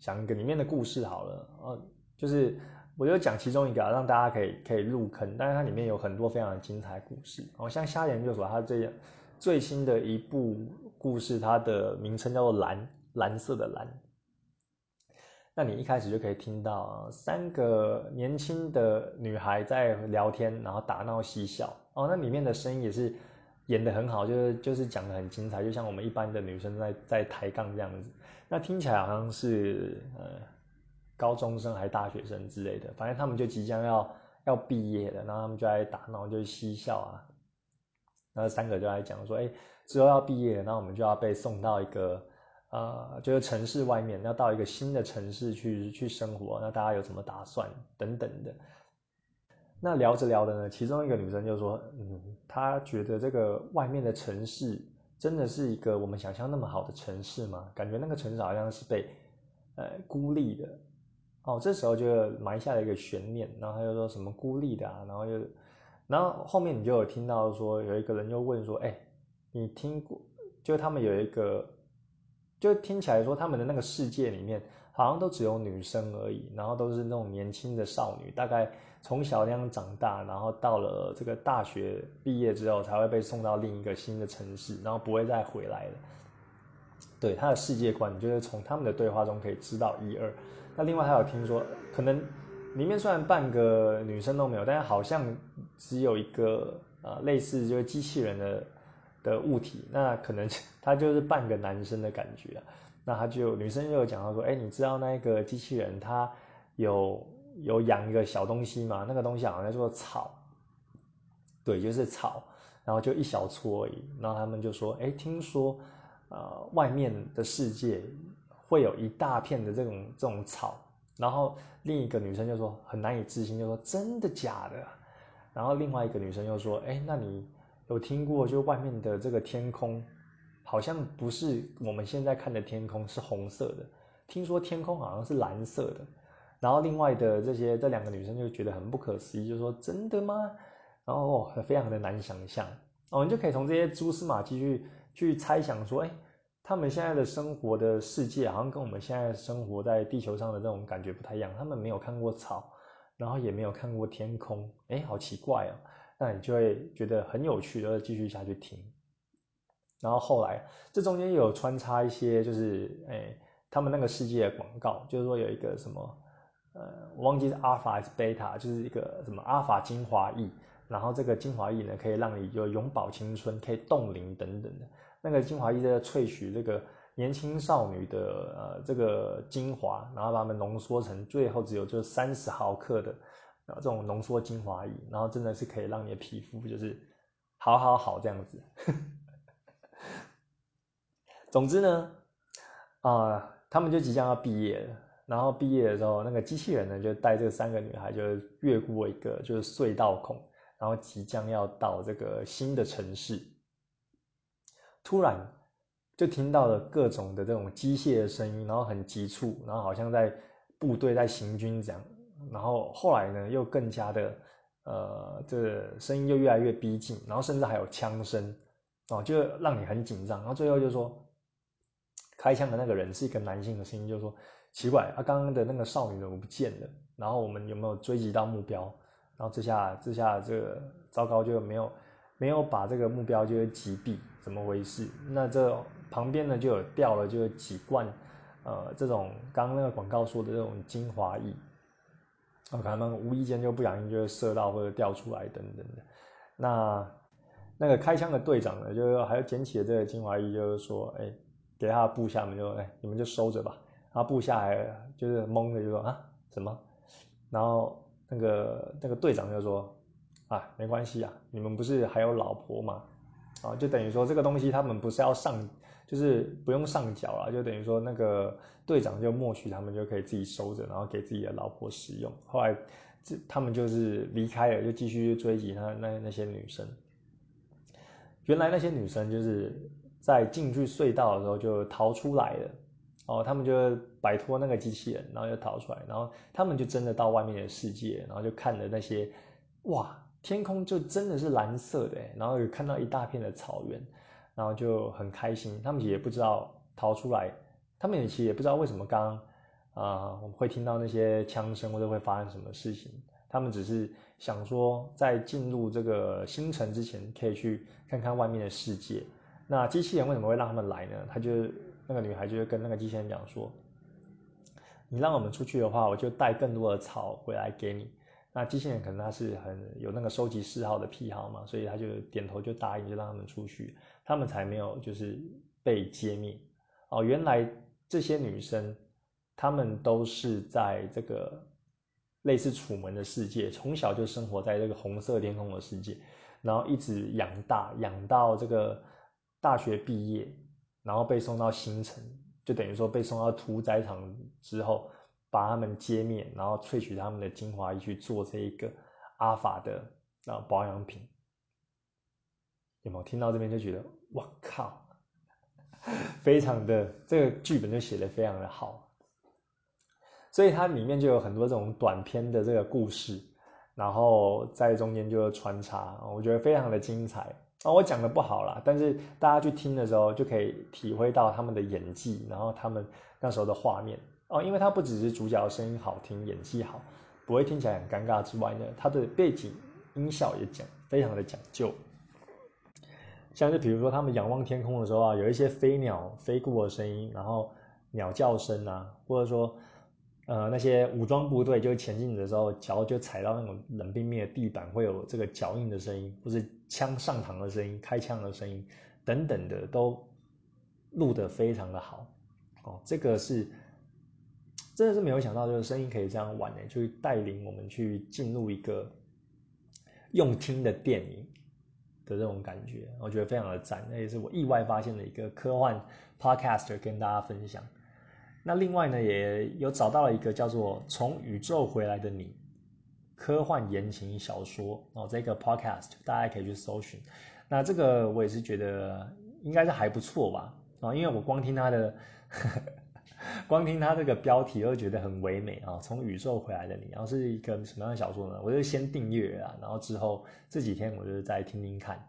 讲一个里面的故事好了，呃，就是我就讲其中一个，让大家可以可以入坑，但是它里面有很多非常精彩故事。哦，像虾研究所它这样最新的一部故事，它的名称叫做《蓝》。蓝色的蓝，那你一开始就可以听到三个年轻的女孩在聊天，然后打闹嬉笑哦。那里面的声音也是演的很好，就是就是讲的很精彩，就像我们一般的女生在在抬杠这样子。那听起来好像是呃高中生还是大学生之类的，反正他们就即将要要毕业了，然后他们就在打闹，就嬉笑啊。然后三个就在讲说，哎，之后要毕业了，那我们就要被送到一个。呃，就是城市外面要到一个新的城市去去生活，那大家有什么打算等等的？那聊着聊的呢，其中一个女生就说：“嗯，她觉得这个外面的城市真的是一个我们想象那么好的城市吗？感觉那个城市好像是被呃孤立的。”哦，这时候就埋下了一个悬念，然后他就说什么孤立的啊，然后又，然后后面你就有听到说有一个人又问说：“哎，你听过？就他们有一个。”就听起来说，他们的那个世界里面好像都只有女生而已，然后都是那种年轻的少女，大概从小那样长大，然后到了这个大学毕业之后才会被送到另一个新的城市，然后不会再回来了。对他的世界观，就是从他们的对话中可以知道一二。那另外还有听说，可能里面虽然半个女生都没有，但是好像只有一个呃类似就是机器人的。的物体，那可能 他就是半个男生的感觉啊。那他就女生就有讲到说，哎，你知道那个机器人它有有养一个小东西吗？那个东西好像叫做草，对，就是草，然后就一小撮而已。然后他们就说，哎，听说呃外面的世界会有一大片的这种这种草。然后另一个女生就说很难以置信，就说真的假的？然后另外一个女生又说，哎，那你。有听过，就外面的这个天空，好像不是我们现在看的天空是红色的，听说天空好像是蓝色的。然后另外的这些这两个女生就觉得很不可思议，就说真的吗？然后非常的难想象。哦，你就可以从这些蛛丝马迹去去猜想说，哎，他们现在的生活的世界好像跟我们现在生活在地球上的这种感觉不太一样。他们没有看过草，然后也没有看过天空，哎，好奇怪哦。那你就会觉得很有趣，然后继续下去听。然后后来这中间有穿插一些，就是哎，他们那个世界的广告，就是说有一个什么，呃，我忘记是阿尔法还是贝塔，就是一个什么阿尔法精华液，然后这个精华液呢可以让你就永葆青春，可以冻龄等等的。那个精华液在萃取这个年轻少女的呃这个精华，然后把它们浓缩成最后只有就三十毫克的啊这种浓缩精华液，然后真的是可以让你的皮肤就是好好好这样子。总之呢，啊，他们就即将要毕业了，然后毕业的时候，那个机器人呢就带这三个女孩就越过一个就是隧道孔，然后即将要到这个新的城市，突然。就听到了各种的这种机械的声音，然后很急促，然后好像在部队在行军这样。然后后来呢，又更加的，呃，这声音又越来越逼近，然后甚至还有枪声，哦，就让你很紧张。然后最后就说，开枪的那个人是一个男性的声音，就说奇怪，啊刚刚的那个少女怎么不见了？然后我们有没有追击到目标？然后这下这下这个糟糕，就没有没有把这个目标就是击毙，怎么回事？那这。旁边呢就有掉了，就有几罐，呃，这种刚刚那个广告说的这种精华液，哦，可能无意间就不小心就会射到或者掉出来等等的。那那个开枪的队长呢，就是还捡起了这个精华液，就是说，哎，给他部下们就，哎，你们就收着吧。他部下还就是懵的就说啊什么？然后那个那个队长就说啊没关系啊，你们不是还有老婆吗？啊，就等于说这个东西他们不是要上。就是不用上缴了，就等于说那个队长就默许他们就可以自己收着，然后给自己的老婆使用。后来这他们就是离开了，就继续追击那那那些女生。原来那些女生就是在进去隧道的时候就逃出来了，哦，他们就摆脱那个机器人，然后就逃出来，然后他们就真的到外面的世界，然后就看了那些，哇，天空就真的是蓝色的，然后有看到一大片的草原。然后就很开心，他们也不知道逃出来，他们也其实也不知道为什么刚啊我们会听到那些枪声或者会发生什么事情，他们只是想说在进入这个星城之前可以去看看外面的世界。那机器人为什么会让他们来呢？他就那个女孩就跟那个机器人讲说，你让我们出去的话，我就带更多的草回来给你。那机器人可能他是很有那个收集嗜好的癖好嘛，所以他就点头就答应，就让他们出去。他们才没有就是被揭秘哦，原来这些女生，她们都是在这个类似楚门的世界，从小就生活在这个红色天空的世界，然后一直养大，养到这个大学毕业，然后被送到星城，就等于说被送到屠宰场之后，把他们揭灭，然后萃取他们的精华去做这一个阿法的啊保养品。有没有听到这边就觉得？我靠，非常的这个剧本就写的非常的好，所以它里面就有很多这种短篇的这个故事，然后在中间就穿插，我觉得非常的精彩啊！我讲的不好啦，但是大家去听的时候就可以体会到他们的演技，然后他们那时候的画面哦，因为它不只是主角声音好听、演技好，不会听起来很尴尬之外呢，它的背景音效也讲非常的讲究。像是比如说，他们仰望天空的时候啊，有一些飞鸟飞过的声音，然后鸟叫声啊，或者说，呃，那些武装部队就前进的时候，脚就踩到那种冷冰冰的地板，会有这个脚印的声音，或是枪上膛的声音、开枪的声音等等的，都录得非常的好。哦，这个是真的是没有想到，就是声音可以这样玩呢，就带领我们去进入一个用听的电影。的这种感觉，我觉得非常的赞，那也是我意外发现的一个科幻 podcast 跟大家分享。那另外呢，也有找到了一个叫做《从宇宙回来的你》科幻言情小说哦，这个 podcast 大家可以去搜寻。那这个我也是觉得应该是还不错吧啊，因为我光听他的呵呵。光听他这个标题，就觉得很唯美啊！从宇宙回来的你，然后是一个什么样的小说呢？我就先订阅啊，然后之后这几天我就再听听看。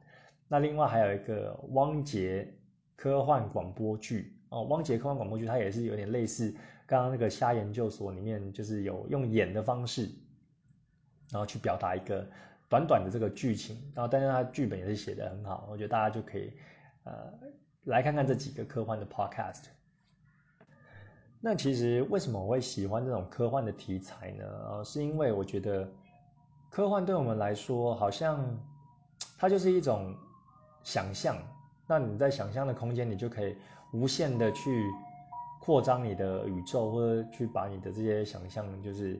那另外还有一个汪杰科幻广播剧哦，汪杰科幻广播剧，它也是有点类似刚刚那个瞎研究所里面，就是有用演的方式，然后去表达一个短短的这个剧情，然后但是它剧本也是写的很好，我觉得大家就可以呃来看看这几个科幻的 podcast。那其实为什么我会喜欢这种科幻的题材呢？呃，是因为我觉得科幻对我们来说，好像它就是一种想象。那你在想象的空间，你就可以无限的去扩张你的宇宙，或者去把你的这些想象，就是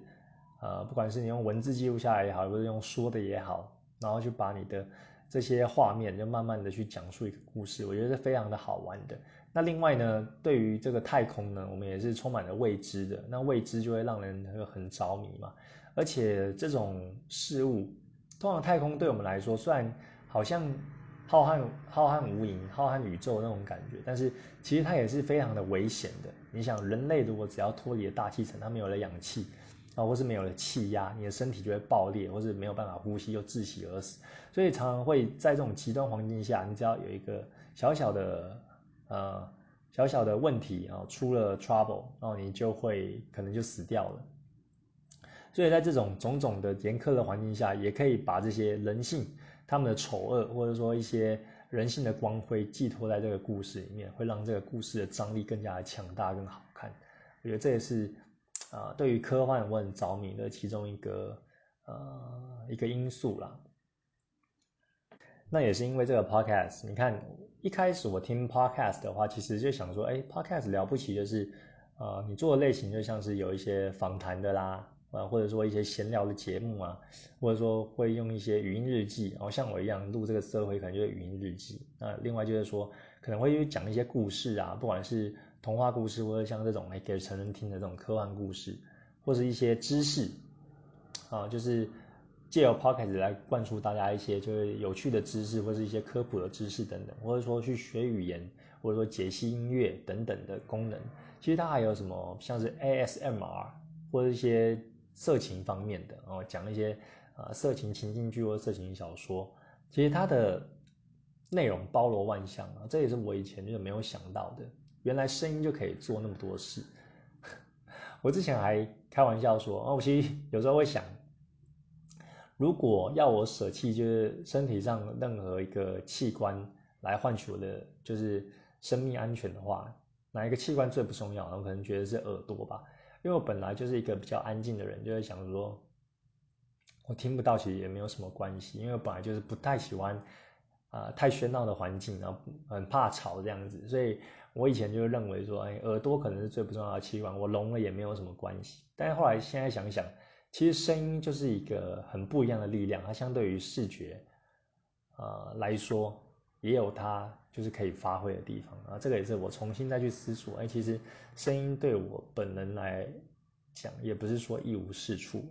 呃，不管是你用文字记录下来也好，或者用说的也好，然后去把你的这些画面，就慢慢的去讲述一个故事，我觉得是非常的好玩的。那另外呢，对于这个太空呢，我们也是充满了未知的。那未知就会让人很着迷嘛。而且这种事物，通常太空对我们来说，虽然好像浩瀚浩瀚无垠、浩瀚宇宙那种感觉，但是其实它也是非常的危险的。你想，人类如果只要脱离了大气层，它没有了氧气啊，或是没有了气压，你的身体就会爆裂，或是没有办法呼吸，又窒息而死。所以常常会在这种极端环境下，你只要有一个小小的。呃，小小的问题啊，出了 trouble，然后你就会可能就死掉了。所以在这种种种的严苛的环境下，也可以把这些人性、他们的丑恶，或者说一些人性的光辉寄托在这个故事里面，会让这个故事的张力更加强大、更好看。我觉得这也是啊，对于科幻我很着迷的其中一个呃一个因素啦。那也是因为这个 podcast，你看。一开始我听 podcast 的话，其实就想说，哎，podcast 了不起，就是，呃，你做的类型就像是有一些访谈的啦，啊，或者说一些闲聊的节目啊，或者说会用一些语音日记，然后像我一样录这个社会，可能就是语音日记。那另外就是说，可能会讲一些故事啊，不管是童话故事，或者像这种哎给成人听的这种科幻故事，或者一些知识，啊，就是。借由 Podcast 来灌输大家一些就是有趣的知识，或是一些科普的知识等等，或者说去学语言，或者说解析音乐等等的功能。其实它还有什么像是 ASMR 或者一些色情方面的，然后讲一些呃色情情境剧或色情小说。其实它的内容包罗万象啊，这也是我以前就是没有想到的。原来声音就可以做那么多事。我之前还开玩笑说，哦，我其实有时候会想。如果要我舍弃，就是身体上任何一个器官来换取我的就是生命安全的话，哪一个器官最不重要？我可能觉得是耳朵吧，因为我本来就是一个比较安静的人，就会想说，我听不到其实也没有什么关系，因为我本来就是不太喜欢啊太喧闹的环境，然后很怕吵这样子，所以我以前就认为说，哎，耳朵可能是最不重要的器官，我聋了也没有什么关系。但是后来现在想想。其实声音就是一个很不一样的力量，它相对于视觉，呃来说，也有它就是可以发挥的地方啊。这个也是我重新再去思索，哎，其实声音对我本人来讲，也不是说一无是处。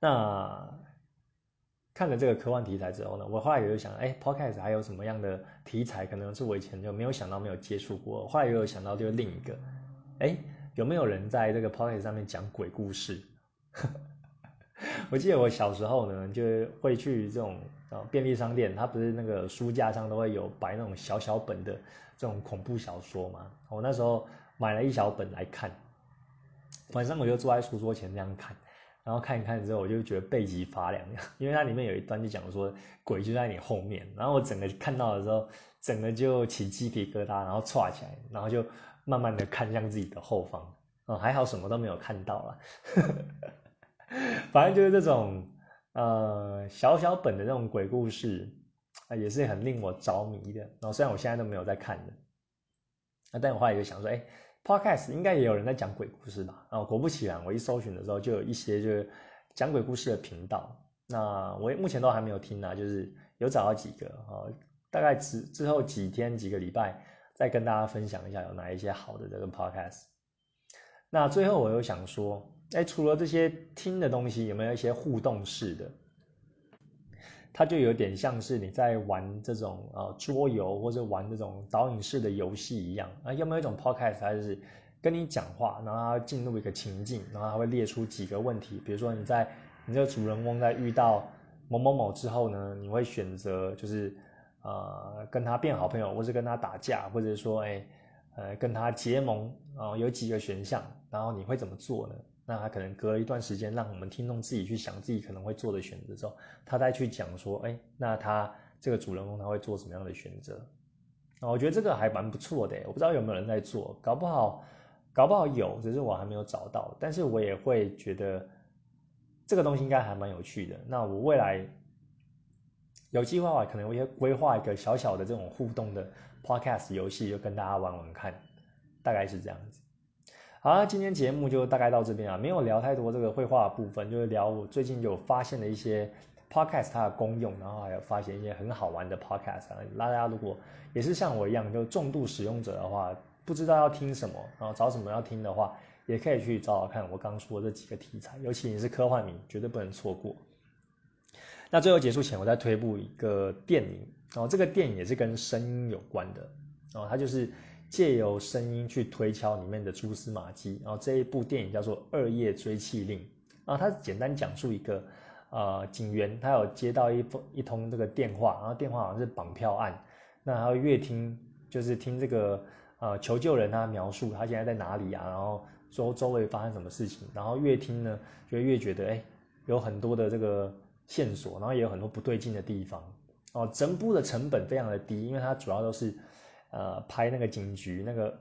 那看了这个科幻题材之后呢，我后来也有想，哎，Podcast 还有什么样的题材，可能是我以前就没有想到、没有接触过。后来也有想到，就是另一个，哎。有没有人在这个 p o c k e t 上面讲鬼故事？我记得我小时候呢，就会去这种啊便利商店，它不是那个书架上都会有摆那种小小本的这种恐怖小说嘛。我那时候买了一小本来看，晚上我就坐在书桌前这样看，然后看一看之后，我就觉得背脊发凉，因为它里面有一段就讲说鬼就在你后面，然后我整个看到的时候，整个就起鸡皮疙瘩，然后歘起来，然后就。慢慢的看向自己的后方，哦，还好什么都没有看到了，反正就是这种呃小小本的这种鬼故事啊，也是很令我着迷的。然后虽然我现在都没有在看的，啊，但我后来就想说，哎，Podcast 应该也有人在讲鬼故事吧？然后果不其然，我一搜寻的时候就有一些就是讲鬼故事的频道。那我目前都还没有听啊，就是有找到几个啊，大概之之后几天几个礼拜。再跟大家分享一下有哪一些好的这个 podcast。那最后我又想说，哎，除了这些听的东西，有没有一些互动式的？它就有点像是你在玩这种呃桌游或者玩这种导引式的游戏一样。啊，有没有一种 podcast，它就是跟你讲话，然后它进入一个情境，然后它会列出几个问题，比如说你在你这个主人翁在遇到某某某之后呢，你会选择就是。呃，跟他变好朋友，或是跟他打架，或者说，哎，呃，跟他结盟，啊，有几个选项，然后你会怎么做呢？那他可能隔一段时间，让我们听众自己去想自己可能会做的选择之后，他再去讲说，哎，那他这个主人公他会做什么样的选择？啊，我觉得这个还蛮不错的，我不知道有没有人在做，搞不好，搞不好有，只是我还没有找到，但是我也会觉得这个东西应该还蛮有趣的。那我未来。有计划的话，可能我也规划一个小小的这种互动的 podcast 游戏，就跟大家玩玩看，大概是这样子。好，今天节目就大概到这边啊，没有聊太多这个绘画部分，就是聊我最近有发现的一些 podcast 它的功用，然后还有发现一些很好玩的 podcast 那。大家如果也是像我一样就重度使用者的话，不知道要听什么，然后找什么要听的话，也可以去找找看我刚说的这几个题材，尤其你是科幻迷，绝对不能错过。那最后结束前，我再推部一个电影，然后这个电影也是跟声音有关的，然后它就是。借由声音去推敲里面的蛛丝马迹，然后这一部电影叫做《二夜追气令》，然后它简单讲述一个，呃，警员他有接到一封一通这个电话，然后电话好像是绑票案，那他越听就是听这个呃求救人他描述他现在在哪里啊，然后周周围发生什么事情，然后越听呢就越觉得哎有很多的这个线索，然后也有很多不对劲的地方，哦，整部的成本非常的低，因为它主要都是。呃，拍那个警局那个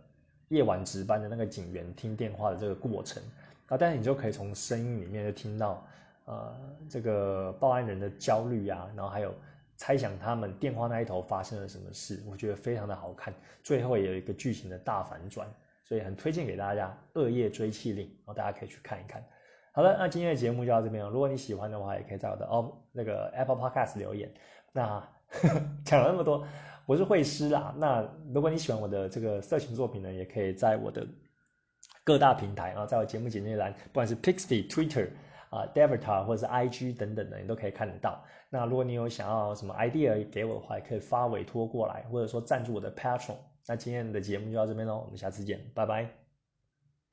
夜晚值班的那个警员听电话的这个过程啊，但是你就可以从声音里面就听到，呃，这个报案人的焦虑啊，然后还有猜想他们电话那一头发生了什么事，我觉得非常的好看，最后也有一个剧情的大反转，所以很推荐给大家《恶夜追气令》，然后大家可以去看一看。好了，那今天的节目就到这边了，如果你喜欢的话，也可以在我的哦那个 Apple Podcast 留言。那 讲了那么多。我是会师啦，那如果你喜欢我的这个色情作品呢，也可以在我的各大平台啊，在我节目简介栏，不管是 Pixie、Twitter 啊、Devita 或者是 IG 等等的，你都可以看得到。那如果你有想要什么 idea 给我的话，也可以发委托过来，或者说赞助我的 Patron。那今天的节目就到这边喽，我们下次见，拜拜。